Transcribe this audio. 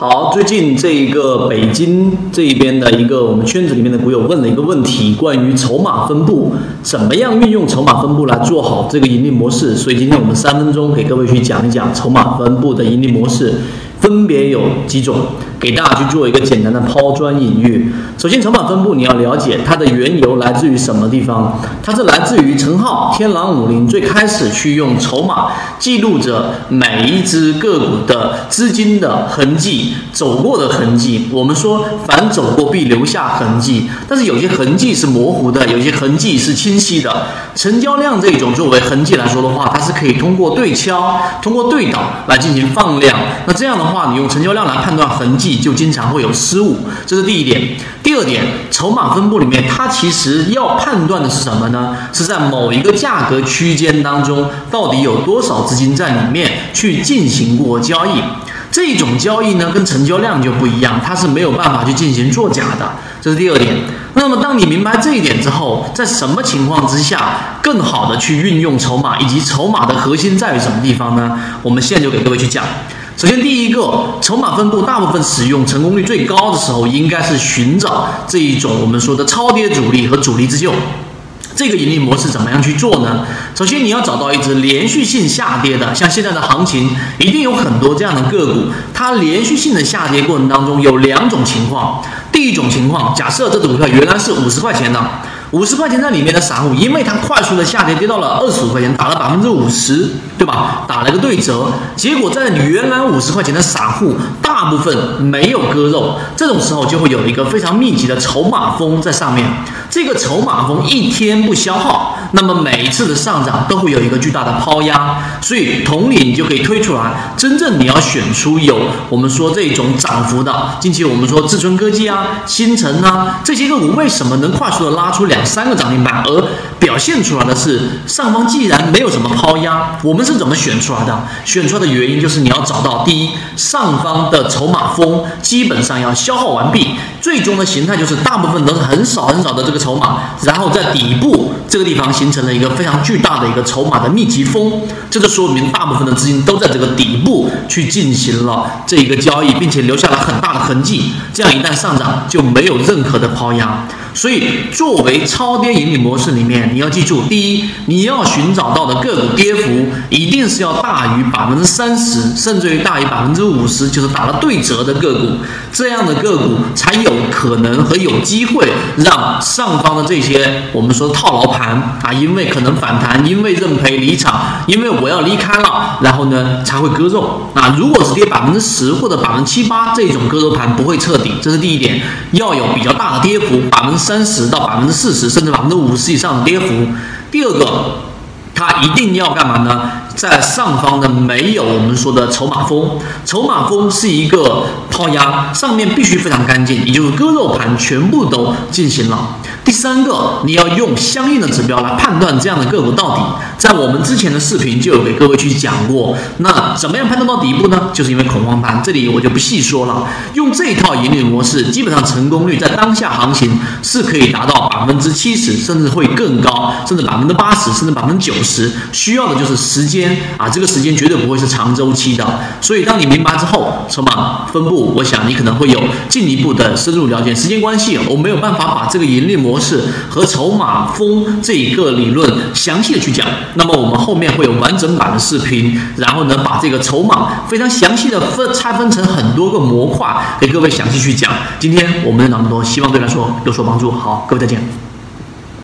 好，最近这一个北京这一边的一个我们圈子里面的股友问了一个问题，关于筹码分布，怎么样运用筹码分布来做好这个盈利模式？所以今天我们三分钟给各位去讲一讲筹码分布的盈利模式，分别有几种。给大家去做一个简单的抛砖引玉。首先，筹码分布你要了解它的缘由来自于什么地方？它是来自于陈浩天狼五零最开始去用筹码记录着每一只个股的资金的痕迹、走过的痕迹。我们说凡走过必留下痕迹，但是有些痕迹是模糊的，有些痕迹是清晰的。成交量这一种作为痕迹来说的话，它是可以通过对敲、通过对倒来进行放量。那这样的话，你用成交量来判断痕迹。就经常会有失误，这是第一点。第二点，筹码分布里面，它其实要判断的是什么呢？是在某一个价格区间当中，到底有多少资金在里面去进行过交易。这种交易呢，跟成交量就不一样，它是没有办法去进行作假的。这是第二点。那么，当你明白这一点之后，在什么情况之下更好的去运用筹码，以及筹码的核心在于什么地方呢？我们现在就给各位去讲。首先，第一个筹码分布，大部分使用成功率最高的时候，应该是寻找这一种我们说的超跌主力和主力自救。这个盈利模式怎么样去做呢？首先，你要找到一只连续性下跌的，像现在的行情，一定有很多这样的个股，它连续性的下跌过程当中有两种情况。第一种情况，假设这只股票原来是五十块钱的。五十块钱在里面的散户，因为它快速的下跌，跌到了二十五块钱，打了百分之五十，对吧？打了个对折，结果在你原来五十块钱的散户，大部分没有割肉，这种时候就会有一个非常密集的筹码峰在上面。这个筹码峰一天不消耗，那么每一次的上涨都会有一个巨大的抛压。所以同理，你就可以推出来，真正你要选出有我们说这种涨幅的，近期我们说智春科技啊、新城啊这些个股，为什么能快速的拉出两？三个涨停板，而表现出来的是上方既然没有什么抛压，我们是怎么选出来的？选出来的原因就是你要找到第一，上方的筹码峰基本上要消耗完毕，最终的形态就是大部分都是很少很少的这个筹码，然后在底部这个地方形成了一个非常巨大的一个筹码的密集峰，这就说明大部分的资金都在这个底部去进行了这一个交易，并且留下了很大的痕迹，这样一旦上涨就没有任何的抛压。所以，作为超跌盈利模式里面，你要记住，第一，你要寻找到的个股跌幅一定是要大于百分之三十，甚至于大于百分之五十，就是打了对折的个股，这样的个股才有可能和有机会让上方的这些我们说套牢盘啊，因为可能反弹，因为认赔离场，因为我要离开了，然后呢才会割肉。啊，如果是跌百分之十或者百分之七八这种割肉盘不会彻底，这是第一点，要有比较大的跌幅，百分之。三十到百分之四十，甚至百分之五十以上的跌幅。第二个，它一定要干嘛呢？在上方的没有我们说的筹码峰，筹码峰是一个抛压，上面必须非常干净，也就是割肉盘全部都进行了。第三个，你要用相应的指标来判断这样的个股到底。在我们之前的视频就有给各位去讲过，那怎么样判断到底部呢？就是因为恐慌盘，这里我就不细说了。用这一套盈利模式，基本上成功率在当下行情是可以达到百分之七十，甚至会更高，甚至百分之八十，甚至百分之九十。需要的就是时间啊，这个时间绝对不会是长周期的。所以当你明白之后，筹码分布，我想你可能会有进一步的深入了解。时间关系，我没有办法把这个盈利模式和筹码峰这一个理论详细的去讲。那么我们后面会有完整版的视频，然后呢，把这个筹码非常详细的分拆分成很多个模块，给各位详细去讲。今天我们的那么多，希望对来说有所帮助。好，各位再见。